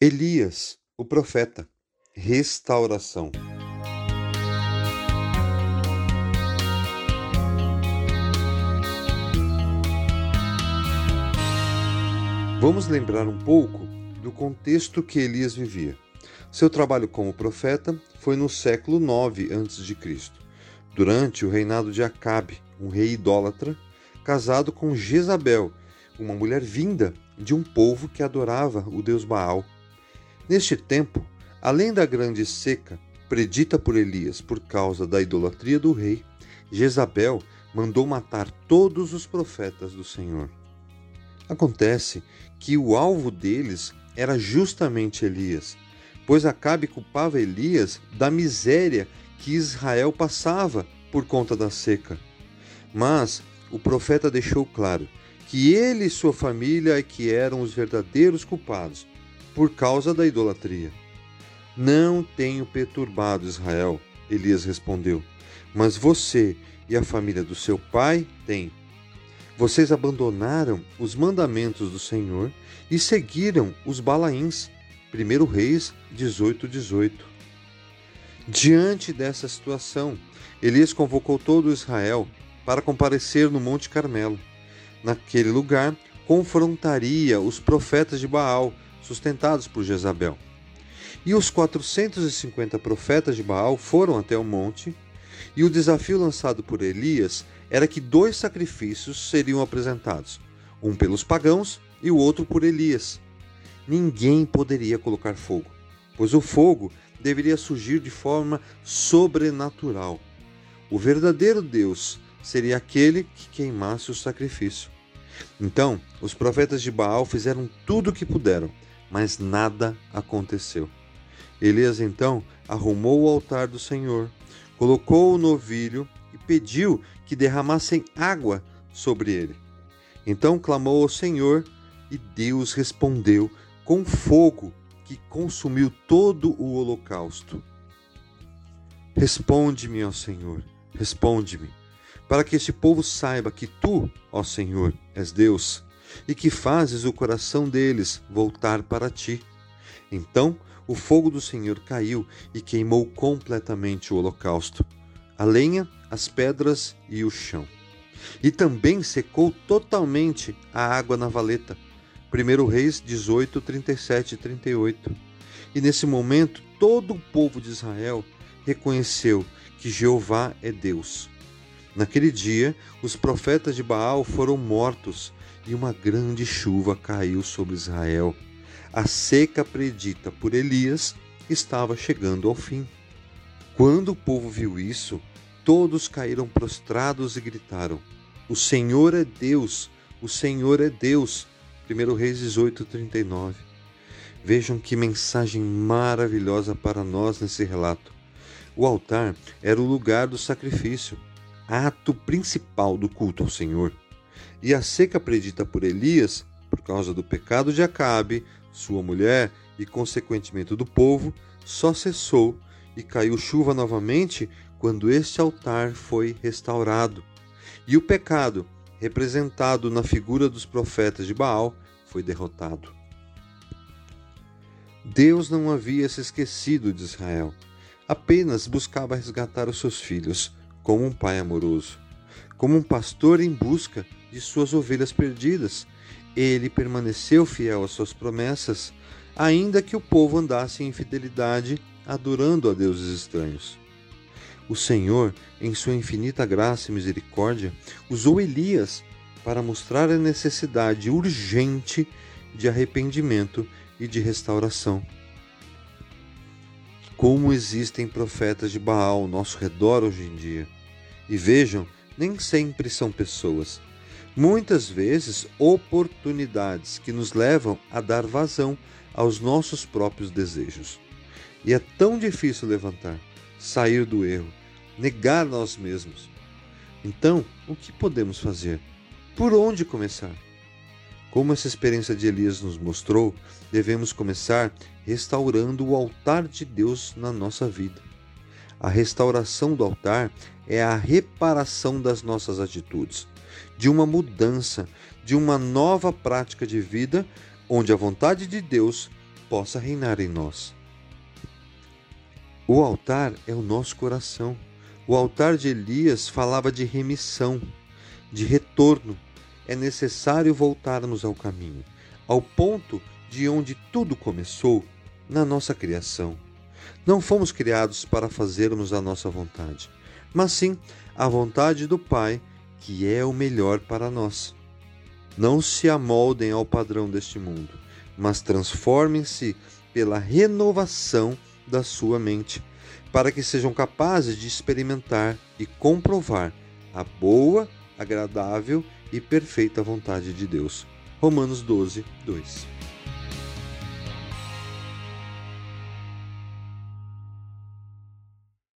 Elias, o profeta. Restauração. Vamos lembrar um pouco do contexto que Elias vivia. Seu trabalho como profeta foi no século 9 a.C., durante o reinado de Acabe, um rei idólatra, casado com Jezabel, uma mulher vinda de um povo que adorava o deus Baal. Neste tempo, além da grande seca predita por Elias por causa da idolatria do rei, Jezabel mandou matar todos os profetas do Senhor. Acontece que o alvo deles era justamente Elias, pois Acabe culpava Elias da miséria que Israel passava por conta da seca. Mas o profeta deixou claro que ele e sua família é que eram os verdadeiros culpados por causa da idolatria. Não tenho perturbado Israel, Elias respondeu, mas você e a família do seu pai têm. Vocês abandonaram os mandamentos do Senhor e seguiram os Balaíns. 1 Reis 18, 18. Diante dessa situação, Elias convocou todo Israel para comparecer no Monte Carmelo. Naquele lugar, confrontaria os profetas de Baal sustentados por Jezabel. E os 450 profetas de Baal foram até o monte, e o desafio lançado por Elias era que dois sacrifícios seriam apresentados, um pelos pagãos e o outro por Elias. Ninguém poderia colocar fogo, pois o fogo deveria surgir de forma sobrenatural. O verdadeiro Deus seria aquele que queimasse o sacrifício. Então, os profetas de Baal fizeram tudo o que puderam mas nada aconteceu. Elias então arrumou o altar do Senhor, colocou o novilho e pediu que derramassem água sobre ele. Então clamou ao Senhor e Deus respondeu com fogo que consumiu todo o holocausto. Responde-me, ó Senhor, responde-me, para que este povo saiba que tu, ó Senhor, és Deus e que fazes o coração deles voltar para ti. Então o fogo do Senhor caiu e queimou completamente o holocausto, a lenha, as pedras e o chão. E também secou totalmente a água na valeta. 1 Reis 18, 37 e 38. E nesse momento todo o povo de Israel reconheceu que Jeová é Deus. Naquele dia, os profetas de Baal foram mortos e uma grande chuva caiu sobre Israel. A seca predita por Elias estava chegando ao fim. Quando o povo viu isso, todos caíram prostrados e gritaram: O Senhor é Deus, o Senhor é Deus. 1 Reis 18, 39. Vejam que mensagem maravilhosa para nós nesse relato. O altar era o lugar do sacrifício, ato principal do culto ao Senhor. E a seca predita por Elias, por causa do pecado de Acabe, sua mulher e consequentemente do povo, só cessou e caiu chuva novamente quando este altar foi restaurado. E o pecado, representado na figura dos profetas de Baal, foi derrotado. Deus não havia se esquecido de Israel, apenas buscava resgatar os seus filhos, como um pai amoroso, como um pastor em busca de suas ovelhas perdidas. Ele permaneceu fiel às suas promessas, ainda que o povo andasse em infidelidade, adorando a deuses estranhos. O Senhor, em sua infinita graça e misericórdia, usou Elias para mostrar a necessidade urgente de arrependimento e de restauração. Como existem profetas de Baal ao nosso redor hoje em dia. E vejam, nem sempre são pessoas, muitas vezes oportunidades que nos levam a dar vazão aos nossos próprios desejos. E é tão difícil levantar, sair do erro, negar nós mesmos. Então, o que podemos fazer? Por onde começar? Como essa experiência de Elias nos mostrou, devemos começar restaurando o altar de Deus na nossa vida. A restauração do altar é a reparação das nossas atitudes, de uma mudança, de uma nova prática de vida, onde a vontade de Deus possa reinar em nós. O altar é o nosso coração. O altar de Elias falava de remissão, de retorno. É necessário voltarmos ao caminho, ao ponto de onde tudo começou, na nossa criação. Não fomos criados para fazermos a nossa vontade, mas sim a vontade do Pai, que é o melhor para nós. Não se amoldem ao padrão deste mundo, mas transformem-se pela renovação da sua mente, para que sejam capazes de experimentar e comprovar a boa, agradável e perfeita vontade de Deus. Romanos 12, 2.